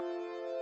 あ!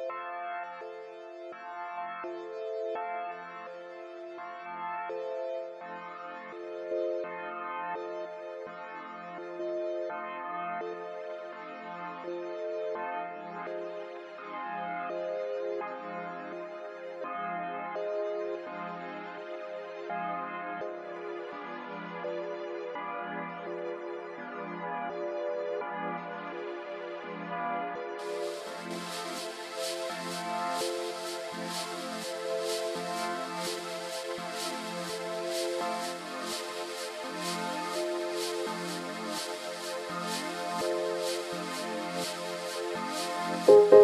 Bye.